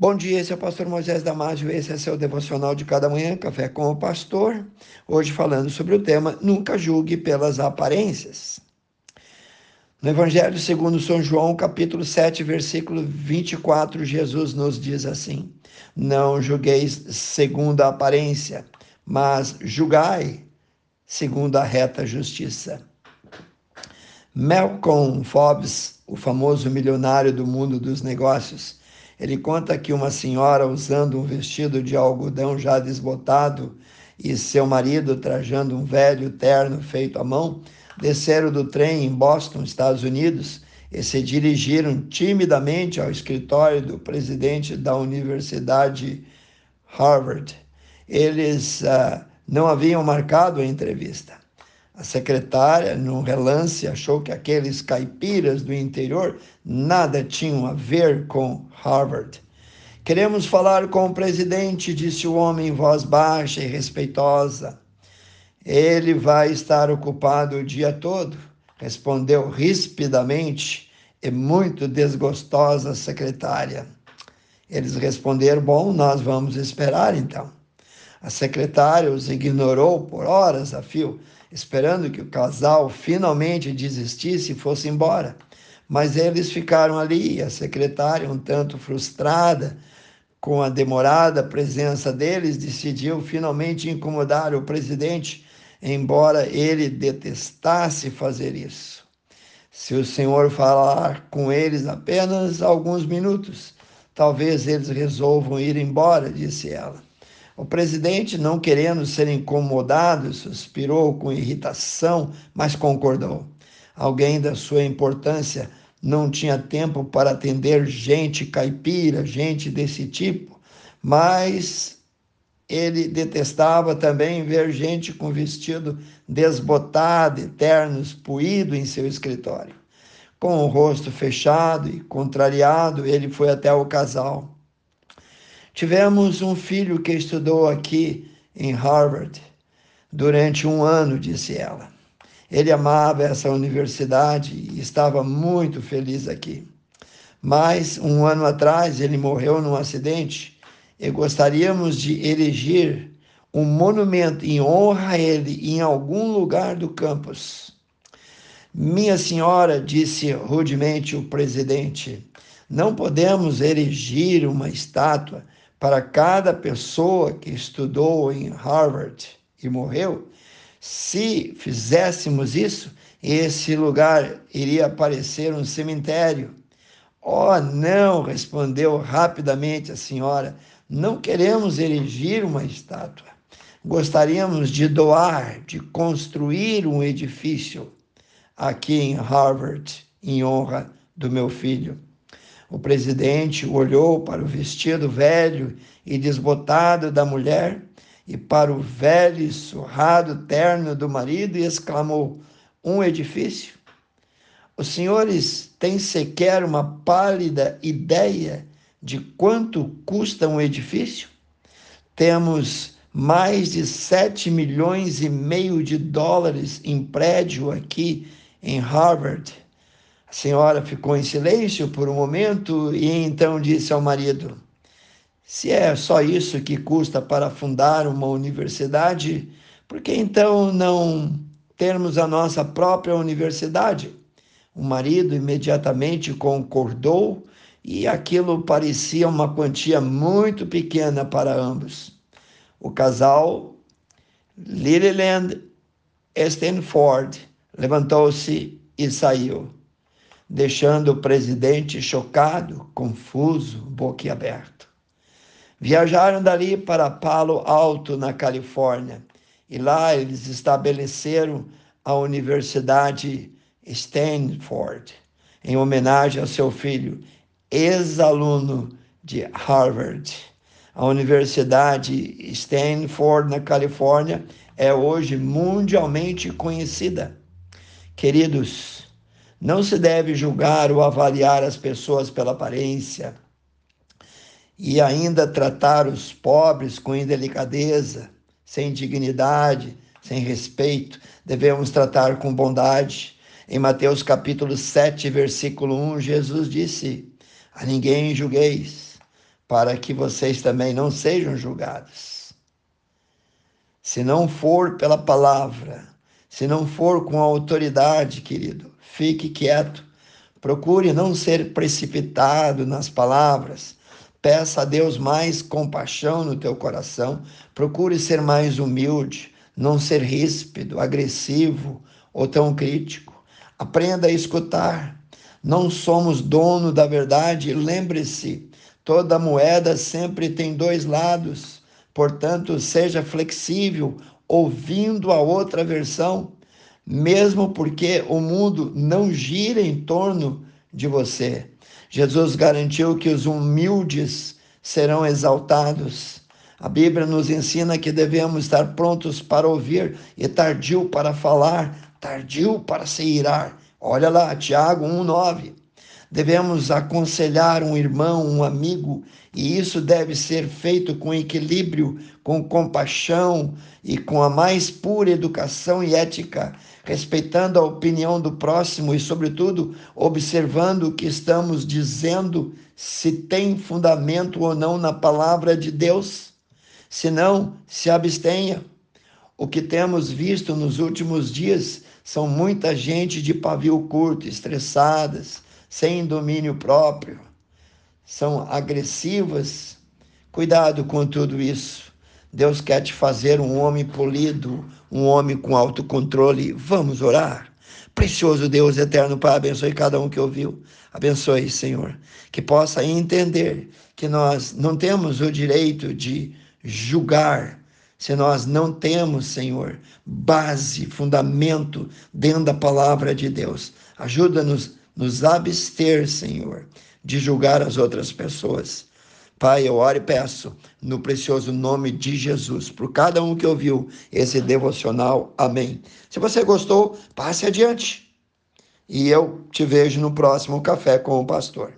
Bom dia, esse é o pastor Moisés Damásio, esse é seu devocional de cada manhã, Café com o Pastor. Hoje falando sobre o tema Nunca julgue pelas aparências. No Evangelho segundo São João, capítulo 7, versículo 24, Jesus nos diz assim: Não julgueis segundo a aparência, mas julgai segundo a reta justiça. Malcolm Forbes, o famoso milionário do mundo dos negócios, ele conta que uma senhora usando um vestido de algodão já desbotado e seu marido trajando um velho terno feito à mão, desceram do trem em Boston, Estados Unidos, e se dirigiram timidamente ao escritório do presidente da Universidade Harvard. Eles uh, não haviam marcado a entrevista. A secretária, num relance, achou que aqueles caipiras do interior nada tinham a ver com Harvard. Queremos falar com o presidente, disse o homem em voz baixa e respeitosa. Ele vai estar ocupado o dia todo, respondeu rispidamente e muito desgostosa a secretária. Eles responderam: Bom, nós vamos esperar então. A secretária os ignorou por horas a fio, esperando que o casal finalmente desistisse e fosse embora. Mas eles ficaram ali e a secretária, um tanto frustrada com a demorada presença deles, decidiu finalmente incomodar o presidente, embora ele detestasse fazer isso. Se o senhor falar com eles apenas alguns minutos, talvez eles resolvam ir embora, disse ela. O presidente, não querendo ser incomodado, suspirou com irritação, mas concordou. Alguém da sua importância não tinha tempo para atender gente caipira, gente desse tipo, mas ele detestava também ver gente com vestido desbotado ternos puído em seu escritório. Com o rosto fechado e contrariado, ele foi até o casal. Tivemos um filho que estudou aqui em Harvard durante um ano, disse ela. Ele amava essa universidade e estava muito feliz aqui. Mas um ano atrás ele morreu num acidente e gostaríamos de erigir um monumento em honra a ele em algum lugar do campus. Minha senhora, disse rudemente o presidente, não podemos erigir uma estátua para cada pessoa que estudou em Harvard e morreu, se fizéssemos isso, esse lugar iria parecer um cemitério. Oh, não, respondeu rapidamente a senhora, não queremos erigir uma estátua. Gostaríamos de doar, de construir um edifício aqui em Harvard, em honra do meu filho. O presidente olhou para o vestido velho e desbotado da mulher e para o velho e surrado terno do marido e exclamou: Um edifício? Os senhores têm sequer uma pálida ideia de quanto custa um edifício? Temos mais de 7 milhões e meio de dólares em prédio aqui em Harvard a senhora ficou em silêncio por um momento e então disse ao marido: Se é só isso que custa para fundar uma universidade, por que então não termos a nossa própria universidade? O marido imediatamente concordou e aquilo parecia uma quantia muito pequena para ambos. O casal Lilyland Stanford levantou-se e saiu deixando o presidente chocado, confuso, boquiaberto. Viajaram dali para Palo Alto, na Califórnia, e lá eles estabeleceram a Universidade Stanford, em homenagem ao seu filho, ex-aluno de Harvard. A Universidade Stanford, na Califórnia, é hoje mundialmente conhecida. Queridos, não se deve julgar ou avaliar as pessoas pela aparência e ainda tratar os pobres com indelicadeza, sem dignidade, sem respeito. Devemos tratar com bondade. Em Mateus capítulo 7, versículo 1, Jesus disse: A ninguém julgueis, para que vocês também não sejam julgados. Se não for pela palavra, se não for com autoridade, querido, fique quieto. Procure não ser precipitado nas palavras. Peça a Deus mais compaixão no teu coração. Procure ser mais humilde, não ser ríspido, agressivo ou tão crítico. Aprenda a escutar. Não somos dono da verdade. Lembre-se, toda moeda sempre tem dois lados. Portanto, seja flexível, ouvindo a outra versão, mesmo porque o mundo não gira em torno de você. Jesus garantiu que os humildes serão exaltados. A Bíblia nos ensina que devemos estar prontos para ouvir e tardio para falar, tardio para se irar. Olha lá, Tiago 1,9. Devemos aconselhar um irmão, um amigo, e isso deve ser feito com equilíbrio, com compaixão e com a mais pura educação e ética, respeitando a opinião do próximo e, sobretudo, observando o que estamos dizendo, se tem fundamento ou não na palavra de Deus. Se não, se abstenha. O que temos visto nos últimos dias são muita gente de pavio curto, estressadas, sem domínio próprio, são agressivas. Cuidado com tudo isso. Deus quer te fazer um homem polido, um homem com autocontrole. Vamos orar. Precioso Deus eterno, Pai, abençoe cada um que ouviu. Abençoe, Senhor, que possa entender que nós não temos o direito de julgar se nós não temos, Senhor, base, fundamento dentro da palavra de Deus. Ajuda-nos nos abster, Senhor, de julgar as outras pessoas. Pai, eu oro e peço no precioso nome de Jesus, por cada um que ouviu esse devocional. Amém. Se você gostou, passe adiante. E eu te vejo no próximo Café com o Pastor.